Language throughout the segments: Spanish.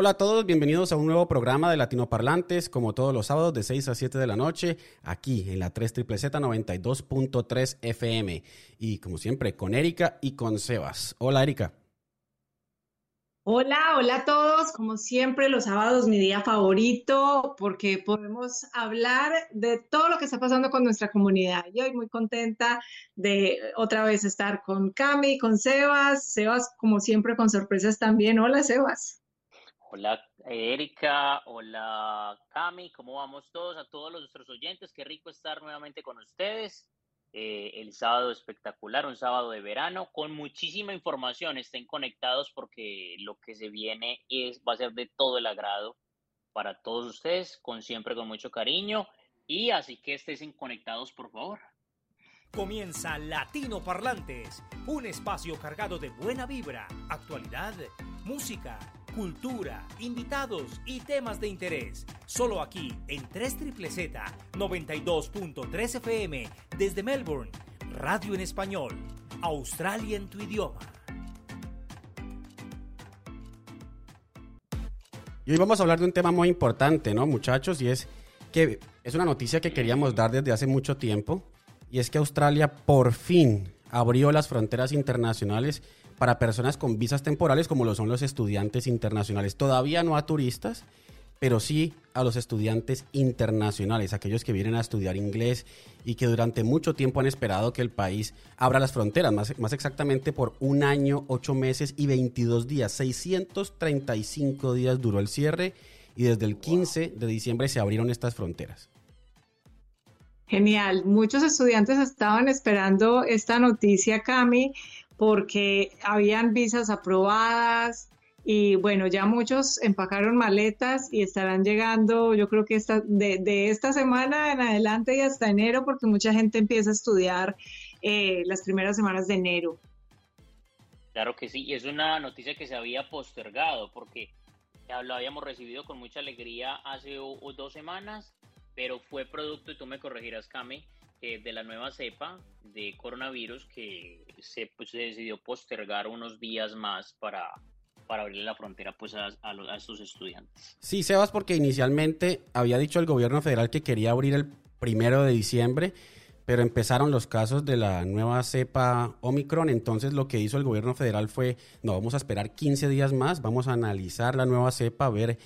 Hola a todos, bienvenidos a un nuevo programa de Latinoparlantes, como todos los sábados de 6 a 7 de la noche, aquí en la 3 Z 92.3 FM. Y como siempre, con Erika y con Sebas. Hola Erika. Hola, hola a todos. Como siempre, los sábados mi día favorito porque podemos hablar de todo lo que está pasando con nuestra comunidad. Yo estoy muy contenta de otra vez estar con Cami, con Sebas. Sebas, como siempre, con sorpresas también. Hola, Sebas. Hola Erika, hola Cami, ¿cómo vamos todos? A todos nuestros oyentes, qué rico estar nuevamente con ustedes. Eh, el sábado espectacular, un sábado de verano con muchísima información. Estén conectados porque lo que se viene es, va a ser de todo el agrado para todos ustedes, con siempre con mucho cariño. Y así que estén conectados, por favor. Comienza Latino Parlantes, un espacio cargado de buena vibra, actualidad, música cultura, invitados y temas de interés. Solo aquí en 3 Z 92.3 FM desde Melbourne. Radio en español. Australia en tu idioma. Y hoy vamos a hablar de un tema muy importante, ¿no, muchachos? Y es que es una noticia que queríamos dar desde hace mucho tiempo. Y es que Australia por fin abrió las fronteras internacionales para personas con visas temporales como lo son los estudiantes internacionales. Todavía no a turistas, pero sí a los estudiantes internacionales, aquellos que vienen a estudiar inglés y que durante mucho tiempo han esperado que el país abra las fronteras, más, más exactamente por un año, ocho meses y 22 días. 635 días duró el cierre y desde el 15 de diciembre se abrieron estas fronteras. Genial, muchos estudiantes estaban esperando esta noticia, Cami, porque habían visas aprobadas y bueno, ya muchos empacaron maletas y estarán llegando, yo creo que esta, de, esta semana en adelante y hasta enero, porque mucha gente empieza a estudiar eh, las primeras semanas de enero. Claro que sí, y es una noticia que se había postergado porque lo habíamos recibido con mucha alegría hace dos semanas, pero fue producto, y tú me corregirás, Cami, eh, de la nueva cepa de coronavirus que se, pues, se decidió postergar unos días más para, para abrir la frontera pues a, a, estos estudiantes. Sí, Sebas, porque inicialmente había dicho el gobierno federal que quería abrir el primero de diciembre, pero empezaron los casos de la nueva cepa Omicron, entonces lo que hizo el gobierno federal fue, no, vamos a esperar 15 días más, vamos a analizar la nueva cepa, a ver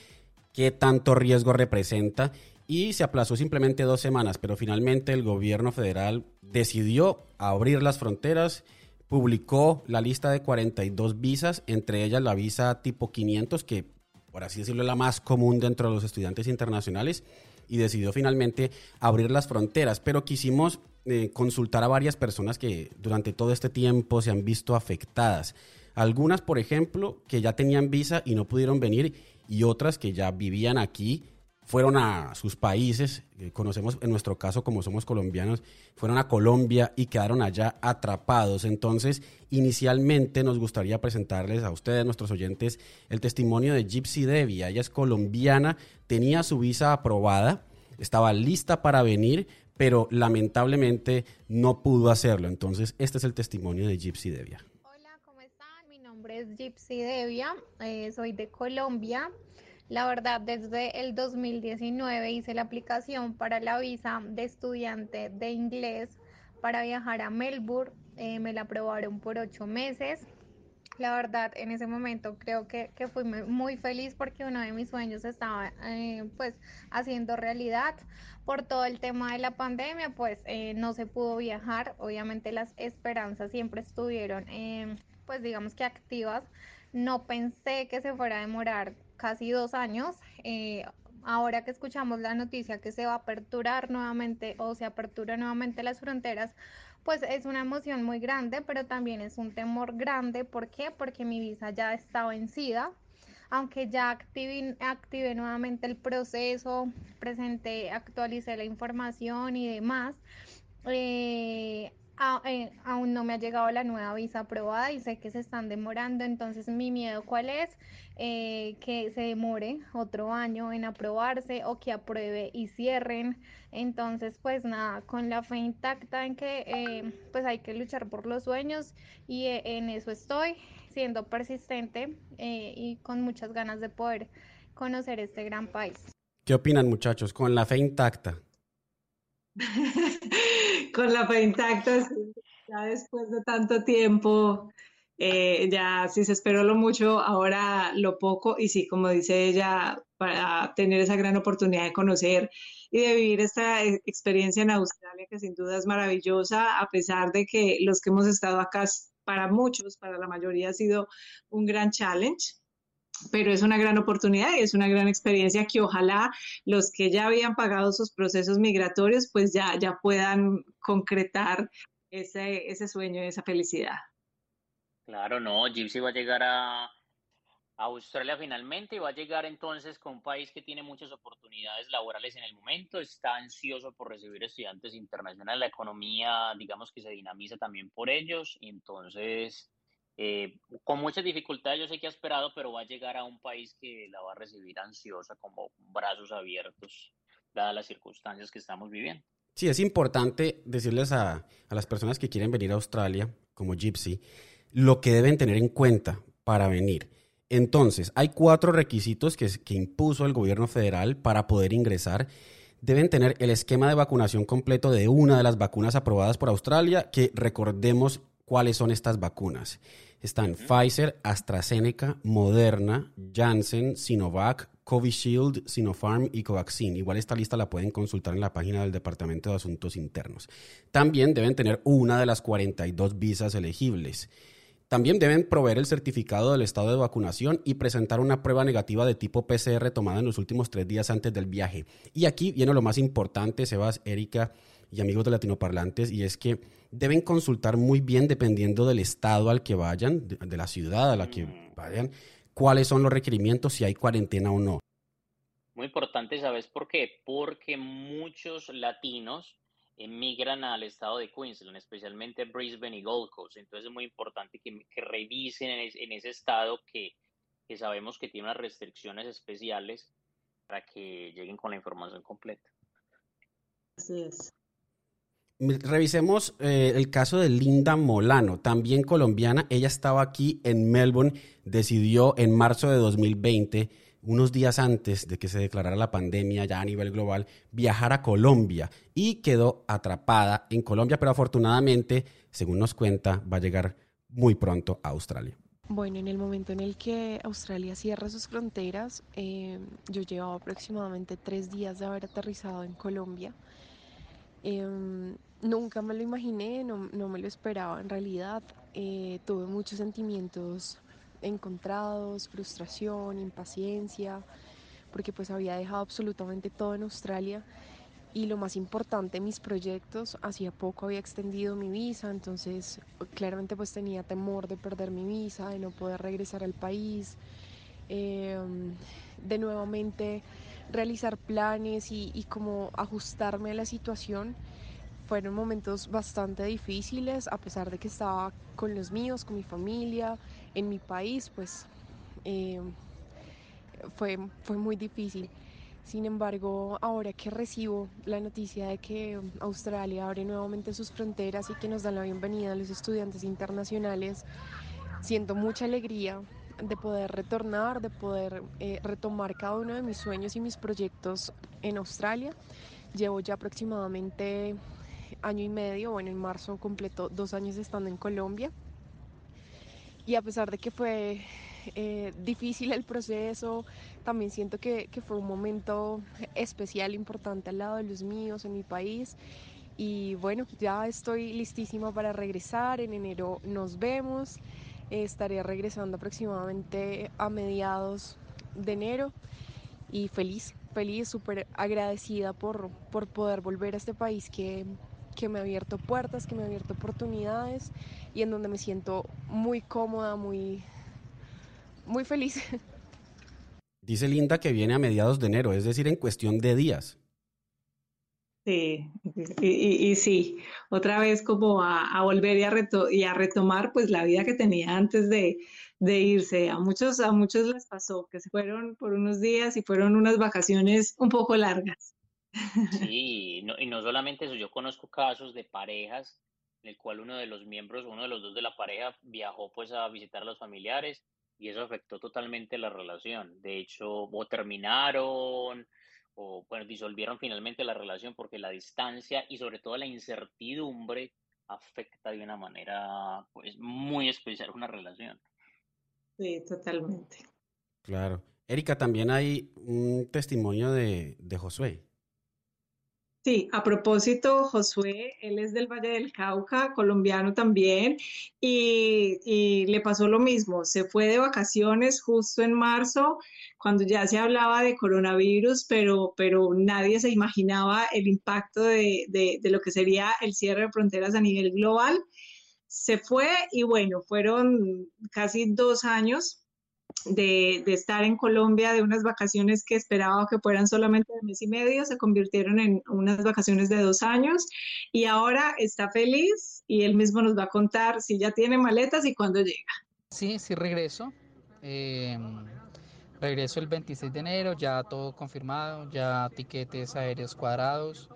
qué tanto riesgo representa y se aplazó simplemente dos semanas, pero finalmente el gobierno federal decidió abrir las fronteras, publicó la lista de 42 visas, entre ellas la visa tipo 500, que por así decirlo es la más común dentro de los estudiantes internacionales, y decidió finalmente abrir las fronteras, pero quisimos eh, consultar a varias personas que durante todo este tiempo se han visto afectadas. Algunas, por ejemplo, que ya tenían visa y no pudieron venir, y otras que ya vivían aquí fueron a sus países, conocemos en nuestro caso como somos colombianos, fueron a Colombia y quedaron allá atrapados. Entonces, inicialmente nos gustaría presentarles a ustedes, nuestros oyentes, el testimonio de Gypsy Debbie. Ella es colombiana, tenía su visa aprobada, estaba lista para venir, pero lamentablemente no pudo hacerlo. Entonces, este es el testimonio de Gypsy Devia. Hola, ¿cómo están? Mi nombre es Gypsy Devia, eh, soy de Colombia. La verdad, desde el 2019 hice la aplicación para la visa de estudiante de inglés para viajar a Melbourne. Eh, me la aprobaron por ocho meses. La verdad, en ese momento creo que, que fui muy feliz porque uno de mis sueños estaba eh, pues haciendo realidad. Por todo el tema de la pandemia, pues eh, no se pudo viajar. Obviamente las esperanzas siempre estuvieron pues digamos que activas. No pensé que se fuera a demorar casi dos años. Eh, ahora que escuchamos la noticia que se va a aperturar nuevamente o se apertura nuevamente las fronteras, pues es una emoción muy grande, pero también es un temor grande. ¿Por qué? Porque mi visa ya está vencida. Aunque ya activé, activé nuevamente el proceso, presenté, actualicé la información y demás, eh, eh, aún no me ha llegado la nueva visa aprobada y sé que se están demorando, entonces mi miedo cuál es eh, que se demore otro año en aprobarse o que apruebe y cierren. Entonces, pues nada, con la fe intacta en que eh, pues hay que luchar por los sueños y en eso estoy, siendo persistente y con muchas ganas de poder conocer este gran país. ¿Qué opinan muchachos? Con la fe intacta. con la fe intacta, ya después de tanto tiempo, eh, ya si se esperó lo mucho, ahora lo poco, y sí, como dice ella, para tener esa gran oportunidad de conocer y de vivir esta experiencia en Australia, que sin duda es maravillosa, a pesar de que los que hemos estado acá, para muchos, para la mayoría ha sido un gran challenge pero es una gran oportunidad y es una gran experiencia que ojalá los que ya habían pagado sus procesos migratorios pues ya, ya puedan concretar ese, ese sueño esa felicidad. Claro, no, Gypsy va a llegar a, Australia finalmente y va a llegar entonces con un país que tiene muchas oportunidades laborales en el momento, está ansioso por recibir estudiantes internacionales, la economía digamos que se dinamiza también por ellos y entonces eh, con muchas dificultades yo sé que ha esperado, pero va a llegar a un país que la va a recibir ansiosa, como brazos abiertos, dadas las circunstancias que estamos viviendo. Sí, es importante decirles a, las personas que quieren venir a Australia, como Gypsy, lo que deben tener en cuenta para venir. Entonces, hay cuatro requisitos que impuso el gobierno federal para poder ingresar deben tener el esquema de vacunación completo de una de las vacunas aprobadas por Australia, que recordemos cuáles son estas vacunas. Están Pfizer, AstraZeneca, Moderna, Janssen, Sinovac, Covishield, Sinopharm y Covaxin. Igual esta lista la pueden consultar en la página del Departamento de Asuntos Internos. También deben tener una de las 42 visas elegibles. También deben proveer el certificado del estado de vacunación y presentar una prueba negativa de tipo PCR tomada en los últimos tres días antes del viaje. Y aquí viene lo más importante, Sebas, Erika y amigos de latinoparlantes, y es que deben consultar muy bien, dependiendo del estado al que vayan, de, la ciudad a la que mm. vayan, cuáles son los requerimientos, si hay cuarentena o no. Muy importante, ¿sabes por qué? Porque muchos latinos emigran al estado de Queensland, especialmente Brisbane y Gold Coast. Entonces es muy importante que, revisen en, ese estado que, que sabemos que tiene unas restricciones especiales para que lleguen con la información completa. Así es. Revisemos eh, el caso de Linda Molano, también colombiana. Ella estaba aquí en Melbourne, decidió en marzo de 2020, unos días antes de que se declarara la pandemia ya a nivel global, viajar a Colombia y quedó atrapada en Colombia, pero afortunadamente, según nos cuenta, va a llegar muy pronto a Australia. Bueno, en el momento en el que Australia cierra sus fronteras, eh, yo llevaba aproximadamente tres días de haber aterrizado en Colombia. Em, nunca me lo imaginé, no, me lo esperaba en realidad. Eh, tuve muchos sentimientos encontrados, frustración, impaciencia, porque pues había dejado absolutamente todo en Australia y lo más importante, mis proyectos, hacía poco había extendido mi visa, entonces claramente pues tenía temor de perder mi visa, de no poder regresar al país, em, de nuevamente realizar planes y, y como ajustarme a la situación. Fueron momentos bastante difíciles, a pesar de que estaba con los míos, con mi familia, en mi país, pues eh, fue, fue muy difícil. Sin embargo, ahora que recibo la noticia de que Australia abre nuevamente sus fronteras y que nos dan la bienvenida a los estudiantes internacionales, siento mucha alegría, de poder retornar, de poder eh, retomar cada uno de mis sueños y mis proyectos en Australia. Llevo ya aproximadamente año y medio, bueno, en marzo completo dos años estando en Colombia. Y a pesar de que fue eh, difícil el proceso, también siento que, que fue un momento especial, importante al lado de los míos, en mi país. Y bueno, ya estoy listísima para regresar. En enero nos vemos estaré regresando aproximadamente a mediados de enero y feliz, feliz, súper agradecida por, por poder volver a este país que, que me ha abierto puertas, que me ha abierto oportunidades y en donde me siento muy cómoda, muy, muy feliz. Dice Linda que viene a mediados de enero, es decir, en cuestión de días. Sí, y, sí, otra vez como a, volver y a, y a retomar pues la vida que tenía antes de, irse. A muchos, a muchos les pasó que se fueron por unos días y fueron unas vacaciones un poco largas. Sí, y no solamente eso, yo conozco casos de parejas en el cual uno de los miembros, uno de los dos de la pareja viajó pues a visitar a los familiares y eso afectó totalmente la relación. De hecho, o terminaron o bueno, disolvieron finalmente la relación porque la distancia y sobre todo la incertidumbre afecta de una manera pues muy especial una relación. Sí, totalmente. Claro. Erika, también hay un testimonio de, de Josué. Sí, a propósito, Josué, él es del Valle del Cauca, colombiano también, y, le pasó lo mismo, se fue de vacaciones justo en marzo, cuando ya se hablaba de coronavirus, pero, pero nadie se imaginaba el impacto de, de, de lo que sería el cierre de fronteras a nivel global. Se fue y bueno, fueron casi dos años de, estar en Colombia, de unas vacaciones que esperaba que fueran solamente de mes y medio, se convirtieron en unas vacaciones de dos años y ahora está feliz y él mismo nos va a contar si ya tiene maletas y cuándo llega. Sí, sí regreso. Eh, regreso el 26 de enero, ya todo confirmado, ya tiquetes aéreos cuadrados.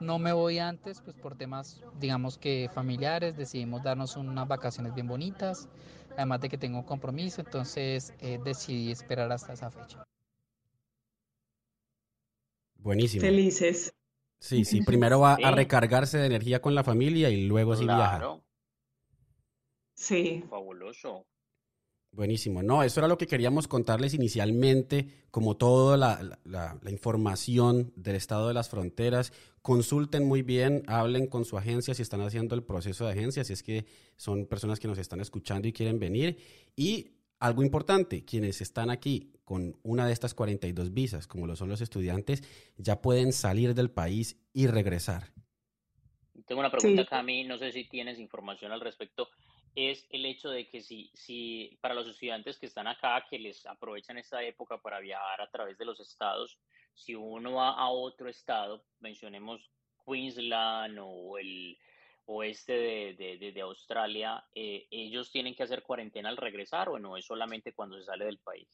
No me voy antes, pues por temas, digamos que familiares, decidimos darnos unas vacaciones bien bonitas además de que tengo un compromiso, entonces eh, decidí esperar hasta esa fecha. Buenísimo. Felices. Sí, sí, primero va a recargarse de energía con la familia y luego sí viaja. Sí. Fabuloso. Buenísimo. No, eso era lo que queríamos contarles inicialmente, como toda la, información del estado de las fronteras. Consulten muy bien, hablen con su agencia si están haciendo el proceso de agencia, si es que son personas que nos están escuchando y quieren venir. Y algo importante, quienes están aquí con una de estas 42 visas, como lo son los estudiantes, ya pueden salir del país y regresar. Tengo una pregunta, Cami, no sé si tienes información al respecto es el hecho de que si, si para los estudiantes que están acá, que les aprovechan esta época para viajar a través de los estados, si uno va a otro estado, mencionemos Queensland o el oeste de, de, Australia, eh, ¿ellos tienen que hacer cuarentena al regresar o no? ¿Es solamente cuando se sale del país?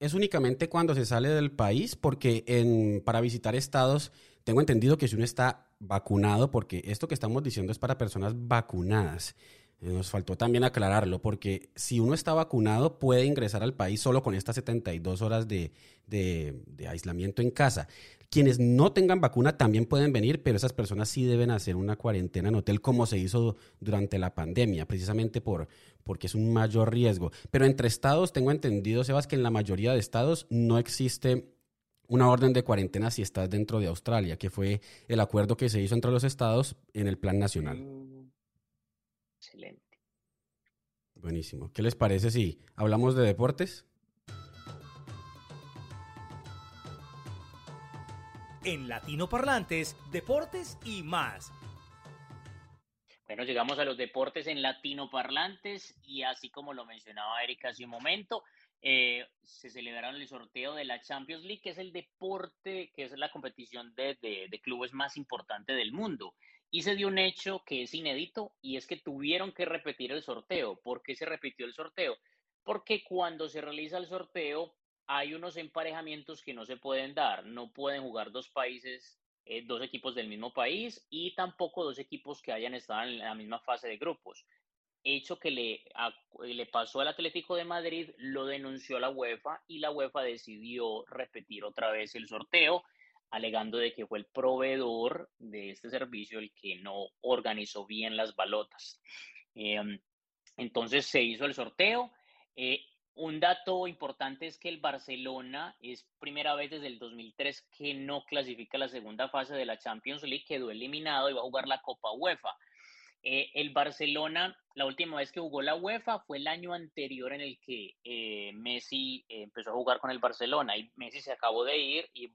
Es únicamente cuando se sale del país, porque en, para visitar estados, tengo entendido que si uno está vacunado, porque esto que estamos diciendo es para personas vacunadas. Nos faltó también aclararlo, porque si uno está vacunado puede ingresar al país solo con estas 72 horas de, aislamiento en casa. Quienes no tengan vacuna también pueden venir, pero esas personas sí deben hacer una cuarentena en hotel como se hizo durante la pandemia, precisamente por, porque es un mayor riesgo. Pero entre estados, tengo entendido, Sebas, que en la mayoría de estados no existe una orden de cuarentena si estás dentro de Australia, que fue el acuerdo que se hizo entre los estados en el plan nacional. Mm. Excelente. Buenísimo. ¿Qué les parece si hablamos de deportes? En Latino Parlantes, deportes y más. Bueno, llegamos a los deportes en Latino Parlantes y así como lo mencionaba Erika hace un momento, eh, se celebraron el sorteo de la Champions League, que es el deporte, que es la competición de, de clubes más importante del mundo. Y se dio un hecho que es inédito y es que tuvieron que repetir el sorteo. ¿Por qué se repitió el sorteo? Porque cuando se realiza el sorteo hay unos emparejamientos que no se pueden dar. No pueden jugar dos países, eh, dos equipos del mismo país y tampoco dos equipos que hayan estado en la misma fase de grupos. Hecho que le, le pasó al Atlético de Madrid, lo denunció la UEFA y la UEFA decidió repetir otra vez el sorteo alegando de que fue el proveedor de este servicio el que no organizó bien las balotas. Em, entonces se hizo el sorteo. Eh, un dato importante es que el Barcelona es primera vez desde el 2003 que no clasifica la segunda fase de la Champions League, quedó eliminado y va a jugar la Copa UEFA. Eh, el Barcelona, la última vez que jugó la UEFA fue el año anterior en el que eh, Messi empezó a jugar con el Barcelona y Messi se acabó de ir y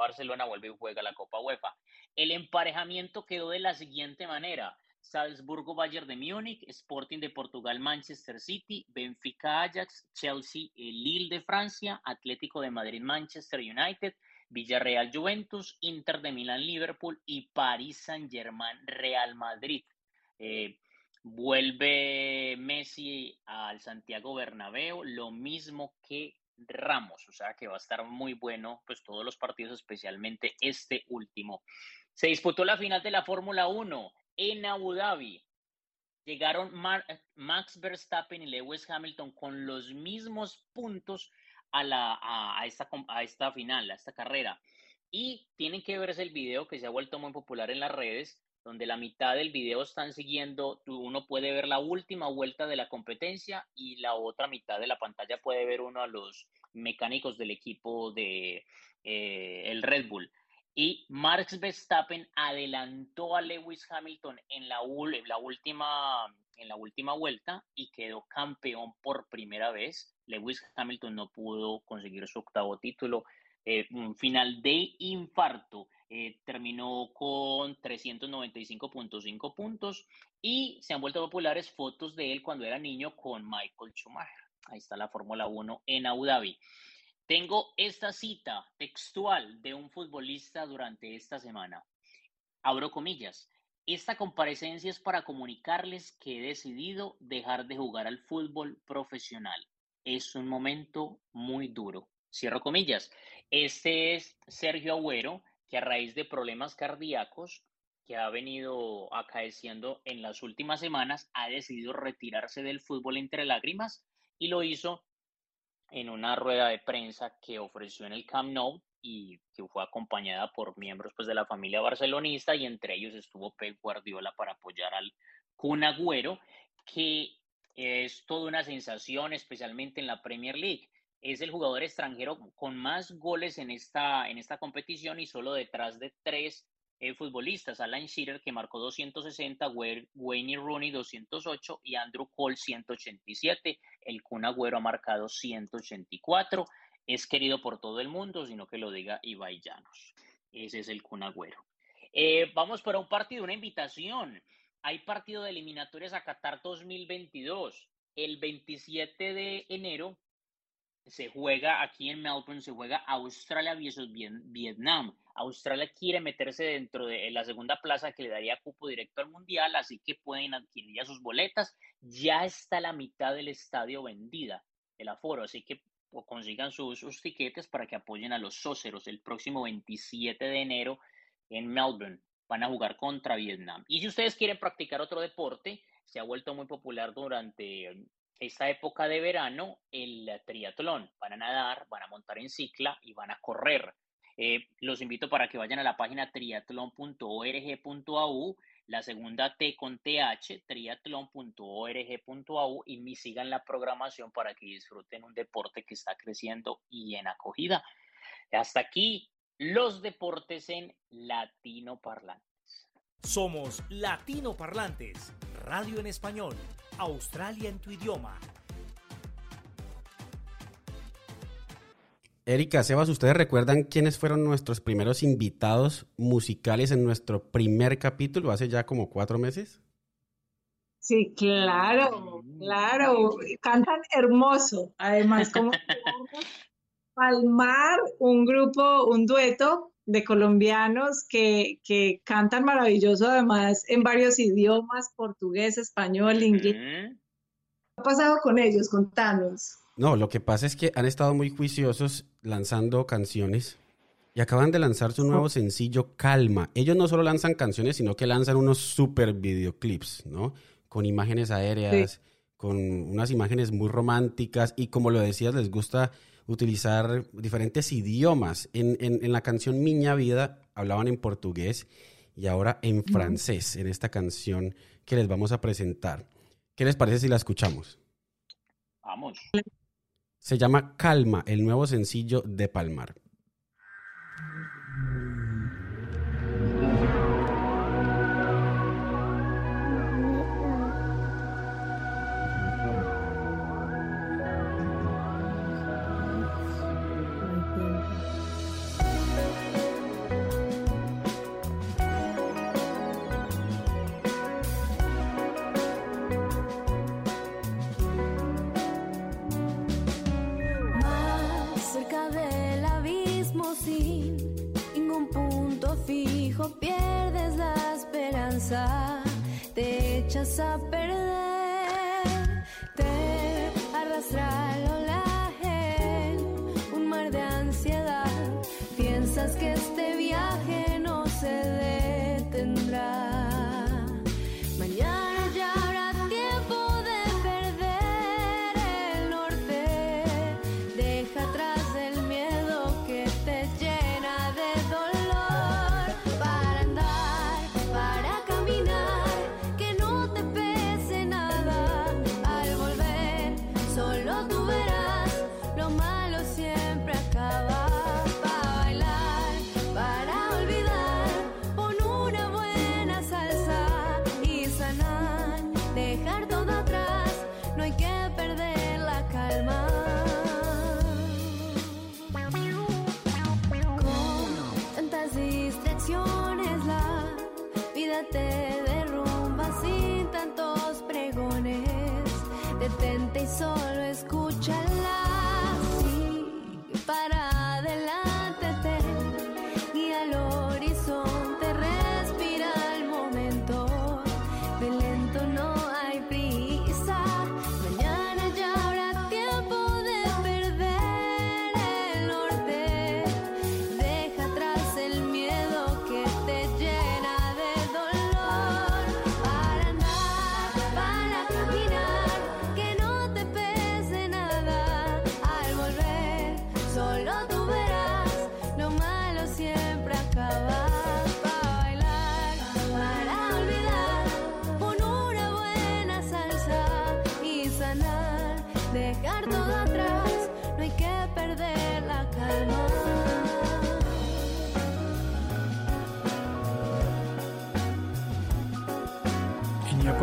Barcelona vuelve y juega la Copa UEFA. El emparejamiento quedó de la siguiente manera. Salzburgo Bayern de Múnich, Sporting de Portugal Manchester City, Benfica Ajax, Chelsea Lille de Francia, Atlético de Madrid Manchester United, Villarreal Juventus, Inter de Milán Liverpool y Paris Saint Germain Real Madrid. Eh, vuelve Messi al Santiago Bernabéu, lo mismo que Ramos, o sea que va a estar muy bueno pues todos los partidos, especialmente este último. Se disputó la final de la Fórmula 1 en Abu Dhabi. Llegaron Max Verstappen y Lewis Hamilton con los mismos puntos a, la, a, esta, a esta final, a esta carrera. Y tienen que verse el video que se ha vuelto muy popular en las redes, donde la mitad del video están siguiendo, uno puede ver la última vuelta de la competencia y la otra mitad de la pantalla puede ver uno a los mecánicos del equipo de eh, el Red Bull. Y Marx Verstappen adelantó a Lewis Hamilton en la, última, en la última vuelta y quedó campeón por primera vez. Lewis Hamilton no pudo conseguir su octavo título. Eh, un final de infarto. Eh, terminó con 395.5 puntos y se han vuelto populares fotos de él cuando era niño con Michael Schumacher. Ahí está la Fórmula 1 en Abu Dhabi. Tengo esta cita textual de un futbolista durante esta semana. Abro comillas. Esta comparecencia es para comunicarles que he decidido dejar de jugar al fútbol profesional. Es un momento muy duro. Cierro comillas. Este es Sergio Agüero, que a raíz de problemas cardíacos que ha venido acaeciendo en las últimas semanas, ha decidido retirarse del fútbol entre lágrimas y lo hizo en una rueda de prensa que ofreció en el Camp Nou y que fue acompañada por miembros pues, de la familia barcelonista y entre ellos estuvo Pep Guardiola para apoyar al Kun Agüero, que es toda una sensación, especialmente en la Premier League. Es el jugador extranjero con más goles en esta, en esta competición y solo detrás de tres eh, futbolistas, Alan Shearer que marcó 260, Wayne Rooney 208 y Andrew Cole 187. El Kun Agüero ha marcado 184. Es querido por todo el mundo, sino que lo diga Ibai Llanos. Ese es el Kun Agüero. Eh, vamos para un partido, una invitación. Hay partido de eliminatorias a Qatar 2022. El 27 de enero se juega aquí en Melbourne, se juega Australia versus Vietnam. Australia quiere meterse dentro de la segunda plaza que le daría cupo directo al Mundial, así que pueden adquirir ya sus boletas. Ya está la mitad del estadio vendida, el aforo, así que consigan sus, sus tiquetes para que apoyen a los sóceros el próximo 27 de enero en Melbourne. Van a jugar contra Vietnam. Y si ustedes quieren practicar otro deporte, se ha vuelto muy popular durante esta época de verano el triatlón. Van a nadar, van a montar en cicla y van a correr. Eh, los invito para que vayan a la página triatlón.org.au, la segunda T con TH, triatlón.org.au y me sigan la programación para que disfruten un deporte que está creciendo y en acogida. Hasta aquí los deportes en latino parlantes. Somos latino parlantes, radio en español, Australia en tu idioma Erika, Sebas, ¿ustedes recuerdan quiénes fueron nuestros primeros invitados musicales en nuestro primer capítulo hace ya como cuatro meses? Sí, claro, claro. Cantan hermoso. Además, como Palmar, un grupo, un dueto de colombianos que, que, cantan maravilloso, además en varios idiomas, portugués, español, inglés. ¿Qué ha pasado con ellos? Contanos. No, lo que pasa es que han estado muy juiciosos lanzando canciones y acaban de lanzar su nuevo sencillo Calma. Ellos no solo lanzan canciones, sino que lanzan unos super videoclips, ¿no? Con imágenes aéreas, con unas imágenes muy románticas y como lo decías, les gusta utilizar diferentes idiomas. En, en, la canción Miña Vida hablaban en portugués y ahora en francés, en esta canción que les vamos a presentar. ¿Qué les parece si la escuchamos? Vamos. Se llama Calma, el nuevo sencillo de Palmar.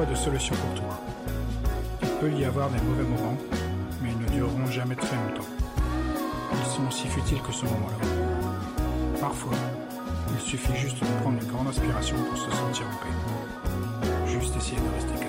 De solution pour tout. Il peut y avoir des mauvais moments, mais ils ne dureront jamais très longtemps. Ils sont aussi futiles que ce moment-là. Parfois, il suffit juste de prendre une grande inspiration pour se sentir en paix. Juste essayer de rester calme.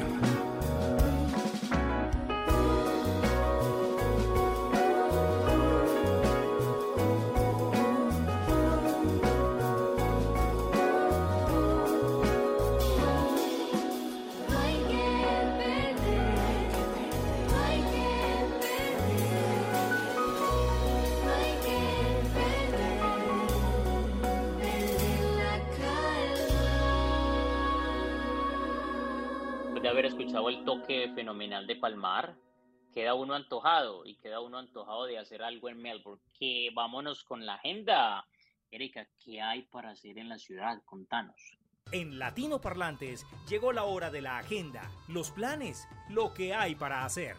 Y queda uno antojado de hacer algo en Melbourne. Que vámonos con la agenda. Erika, ¿qué hay para hacer en la ciudad? Contanos. En Latino Parlantes llegó la hora de la agenda, los planes, lo que hay para hacer.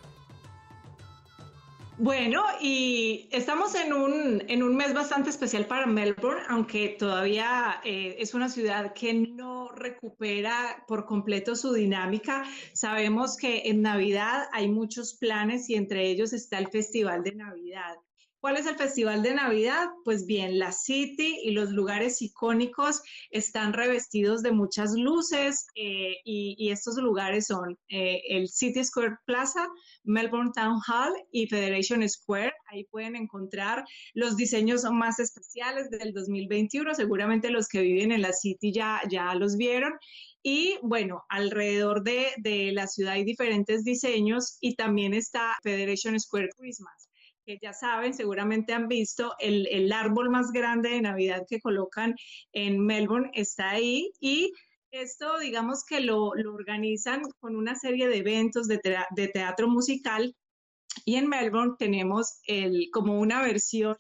Bueno, y estamos en un, en un mes bastante especial para Melbourne, aunque todavía eh, es una ciudad que no recupera por completo su dinámica. Sabemos que en Navidad hay muchos planes y entre ellos está el Festival de Navidad. ¿Cuál es el Festival de Navidad? Pues bien, la City y los lugares icónicos están revestidos de muchas luces eh, y, y estos lugares son eh, el City Square Plaza, Melbourne Town Hall y Federation Square. Ahí pueden encontrar los diseños más especiales del 2021. Seguramente los que viven en la City ya, ya los vieron. Y bueno, alrededor de, de la ciudad hay diferentes diseños y también está Federation Square Christmas que ya saben, seguramente han visto, el, el, árbol más grande de Navidad que colocan en Melbourne está ahí y esto digamos que lo, lo organizan con una serie de eventos de, te de, teatro musical y en Melbourne tenemos el, como una versión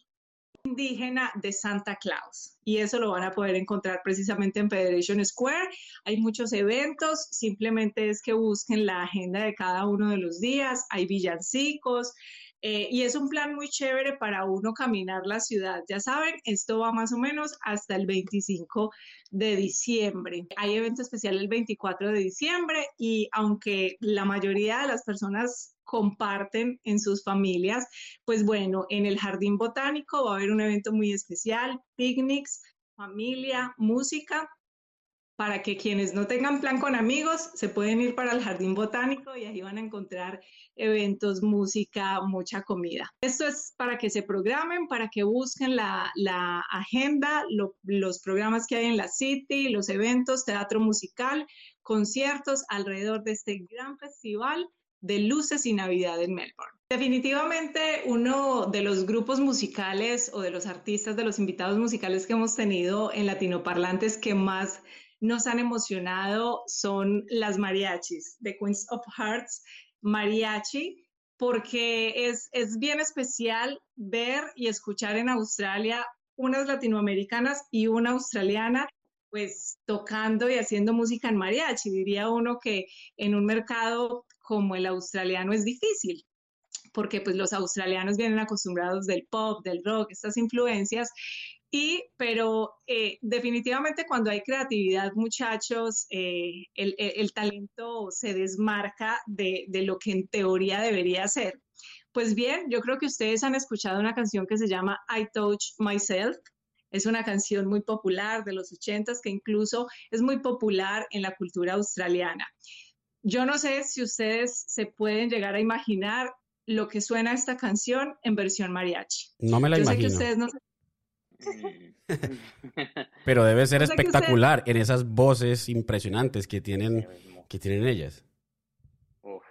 indígena de Santa Claus y eso lo van a poder encontrar precisamente en Federation Square. Hay muchos eventos, simplemente es que busquen la agenda de cada uno de los días, hay villancicos, eh, y es un plan muy chévere para uno caminar la ciudad. Ya saben, esto va más o menos hasta el 25 de diciembre. Hay evento especial el 24 de diciembre y aunque la mayoría de las personas comparten en sus familias, pues bueno, en el Jardín Botánico va a haber un evento muy especial, picnics, familia, música para que quienes no tengan plan con amigos se pueden ir para el jardín botánico y ahí van a encontrar eventos, música, mucha comida. Esto es para que se programen, para que busquen la, agenda, lo- los programas que hay en la City, los eventos, teatro musical, conciertos alrededor de este gran festival de luces y Navidad en Melbourne. Definitivamente uno de los grupos musicales o de los artistas, de los invitados musicales que hemos tenido en Latinoparlantes que más nos han emocionado son las mariachis de Queens of Hearts Mariachi, porque es, es bien especial ver y escuchar en Australia unas latinoamericanas y una australiana pues tocando y haciendo música en mariachi. Diría uno que en un mercado como el australiano es difícil, porque pues los australianos vienen acostumbrados del pop, del rock, estas influencias. Y, pero eh, definitivamente cuando hay creatividad, muchachos, eh, el, el- talento se desmarca de, de lo que en teoría debería ser. Pues bien, yo creo que ustedes han escuchado una canción que se llama I Touch Myself. Es una canción muy popular de los ochentas que incluso es muy popular en la cultura australiana. Yo no sé si ustedes se pueden llegar a imaginar lo que suena esta canción en versión mariachi. No me la Yo sé que imagino, ustedes no se pero debe ser que usted- espectacular en esas voces impresionantes que tienen, que tienen ellas. Uf.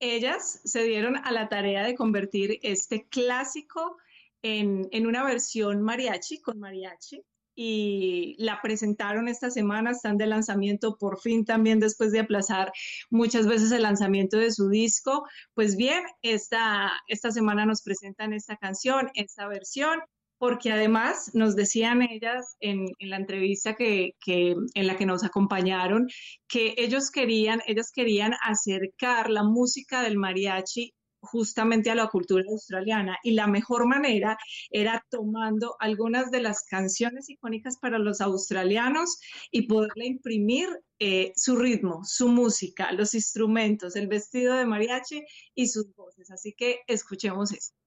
ellas se dieron a la tarea de convertir este clásico en, en una versión mariachi, con mariachi, y la presentaron esta semana, están de lanzamiento por fin también después de aplazar muchas veces el lanzamiento de su disco. Pues bien, esta, esta semana nos presentan esta canción, esta versión, porque además nos decían ellas en, la entrevista que, en la que nos acompañaron, que ellos querían, ellas querían acercar la música del mariachi justamente a la cultura australiana y la mejor manera era tomando algunas de las canciones icónicas para los australianos y poderle imprimir eh, su ritmo, su música, los instrumentos, el vestido de mariachi y sus voces. Así que escuchemos eso.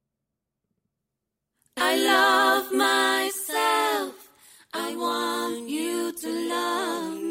I love myself. I want you to love me.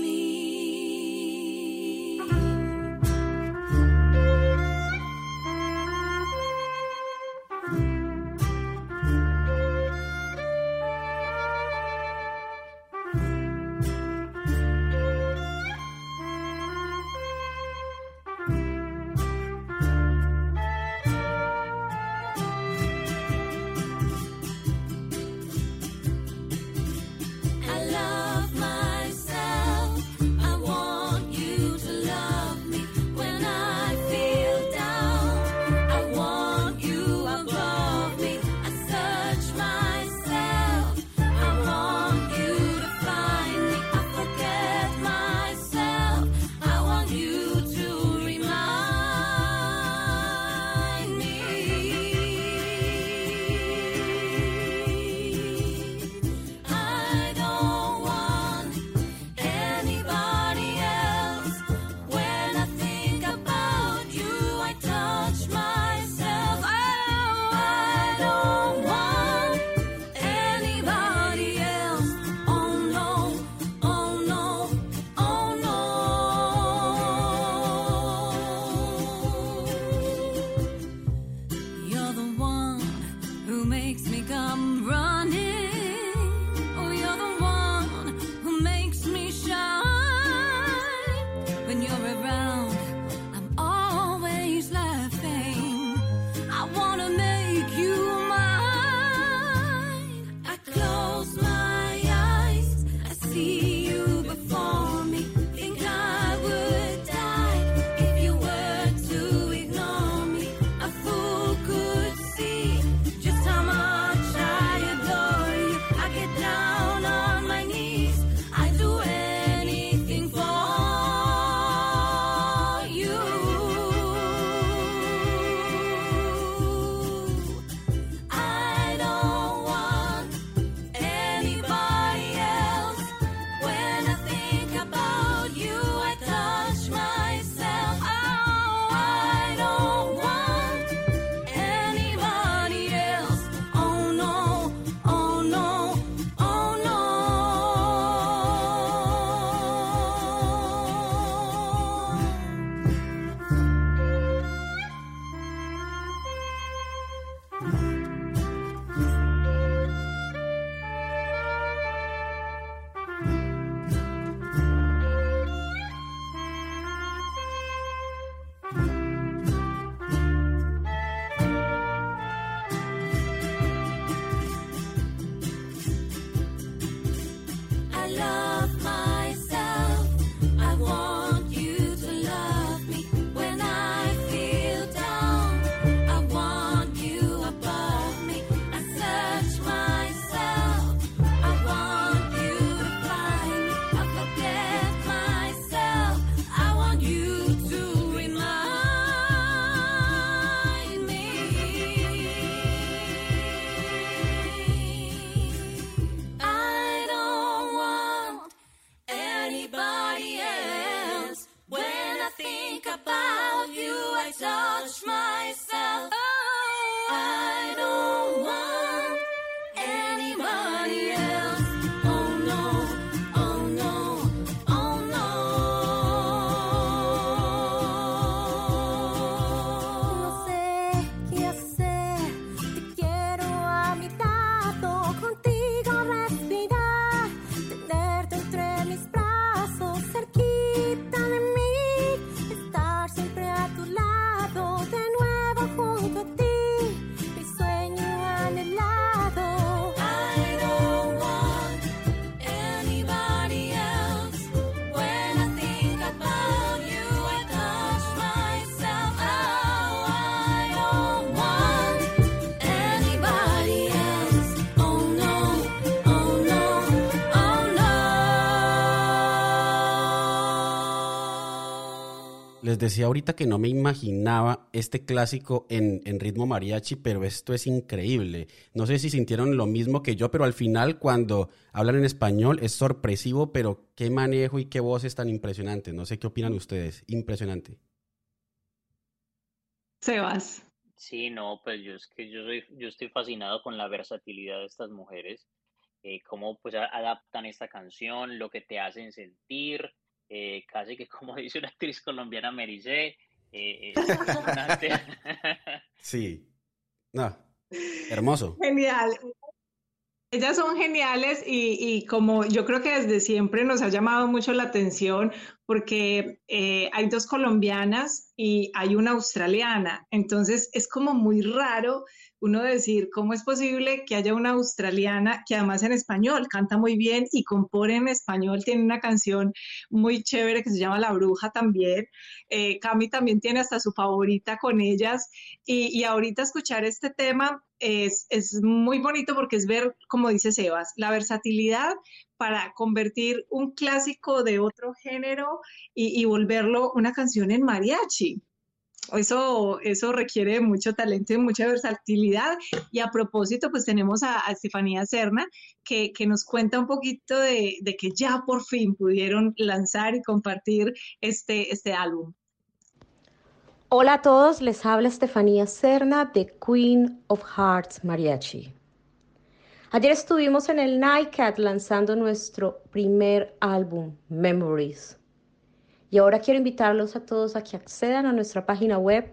I touch myself? Decía ahorita que no me imaginaba este clásico en, en, ritmo mariachi, pero esto es increíble. No sé si sintieron lo mismo que yo, pero al final cuando hablan en español es sorpresivo, pero qué manejo y qué voces tan impresionantes. No sé qué opinan ustedes. Impresionante. Sebas. Sí, no, pues yo es que yo soy, yo estoy fascinado con la versatilidad de estas mujeres, eh, cómo pues adaptan esta canción, lo que te hacen sentir, eh, casi que como dice una actriz colombiana, Merisé. Eh, sí, no, hermoso. Genial. Ellas son geniales y, y, como yo creo que desde siempre nos ha llamado mucho la atención porque eh, hay dos colombianas y hay una australiana. Entonces es como muy raro uno decir, ¿cómo es posible que haya una australiana que además en español canta muy bien y compone en español? Tiene una canción muy chévere que se llama La Bruja también. Eh, Cami también tiene hasta su favorita con ellas. Y, y ahorita escuchar este tema es, es muy bonito porque es ver, como dice Sebas, la versatilidad para convertir un clásico de otro género y, y volverlo una canción en mariachi. Eso, eso requiere mucho talento y mucha versatilidad. Y a propósito, pues tenemos a, Estefanía Serna, que, que, nos cuenta un poquito de, de, que ya por fin pudieron lanzar y compartir este, este álbum. Hola a todos, les habla Estefanía Serna de Queen of Hearts Mariachi. Ayer estuvimos en el Nightcat lanzando nuestro primer álbum, Memories. Y ahora quiero invitarlos a todos a que accedan a nuestra página web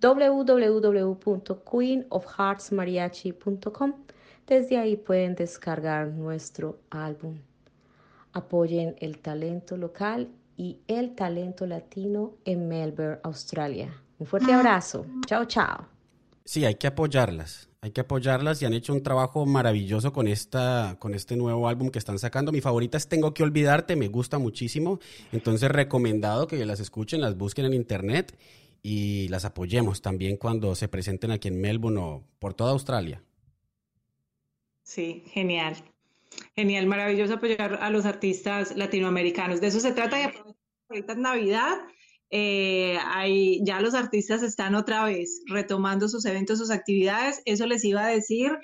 www.queenofheartsmariachi.com. Desde ahí pueden descargar nuestro álbum. Apoyen el talento local y el talento latino en Melbourne, Australia. Un fuerte abrazo. Chao, chao. Sí, hay que apoyarlas. Hay que apoyarlas y han hecho un trabajo maravilloso con, esta, con este nuevo álbum que están sacando. Mi favorita es Tengo que olvidarte, me gusta muchísimo. Entonces, recomendado que las escuchen, las busquen en internet y las apoyemos también cuando se presenten aquí en Melbourne o por toda Australia. Sí, genial. Genial, maravilloso apoyar a los artistas latinoamericanos. De eso se trata y ahorita es Navidad. Eh, hay, ya los artistas están otra vez retomando sus eventos, sus actividades. Eso les iba a decir.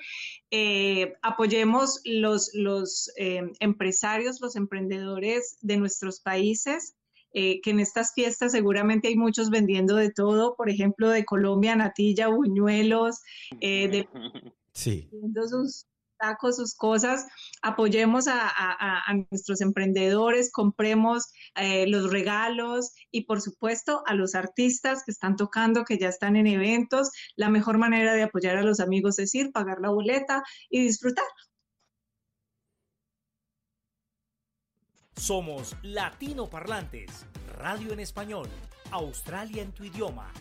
Eh, apoyemos los, los eh, empresarios, los emprendedores de nuestros países. que en estas fiestas seguramente hay muchos vendiendo de todo, por ejemplo, de Colombia, natilla, buñuelos, de sí. sus, tacos, sus cosas, apoyemos a, nuestros emprendedores, compremos eh, los regalos y por supuesto a los artistas que están tocando, que ya están en eventos. La mejor manera de apoyar a los amigos es ir, pagar la boleta y disfrutar. Somos Latino Parlantes, radio en español, Australia en tu idioma.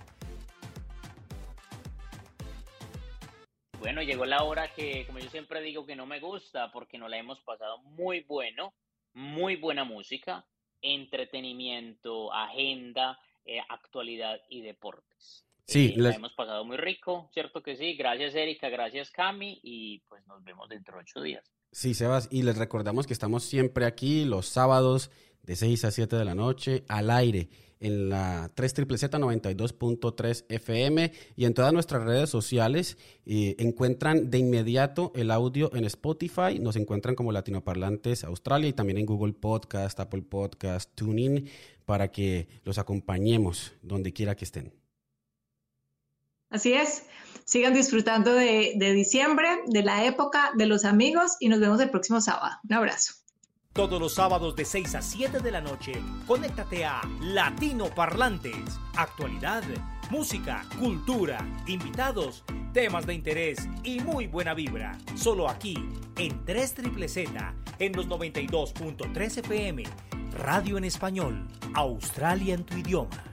Bueno, llegó la hora que, como yo siempre digo, que no me gusta porque no la hemos pasado muy bueno, muy buena música, entretenimiento, agenda, eh, actualidad y deportes. Sí, eh, les... la hemos pasado muy rico, ¿cierto que sí? Gracias Erika, gracias Cami y pues nos vemos dentro de ocho días. Sí, Sebas, y les recordamos que estamos siempre aquí los sábados de 6 a 7 de la noche al aire en la 3 Z 92.3 FM y en todas nuestras redes sociales eh, encuentran de inmediato el audio en Spotify, nos encuentran como Latinoparlantes Australia y también en Google Podcast, Apple Podcast, TuneIn para que los acompañemos donde quiera que estén. Así es. Sigan disfrutando de, de diciembre, de la época, de los amigos y nos vemos el próximo sábado. Un abrazo. Todos los sábados de 6 a 7 de la noche, conéctate a Latino Parlantes. Actualidad, música, cultura, invitados, temas de interés y muy buena vibra. Solo aquí, en 3 Triple Z, en los 92.3 FM. Radio en español, Australia en tu idioma.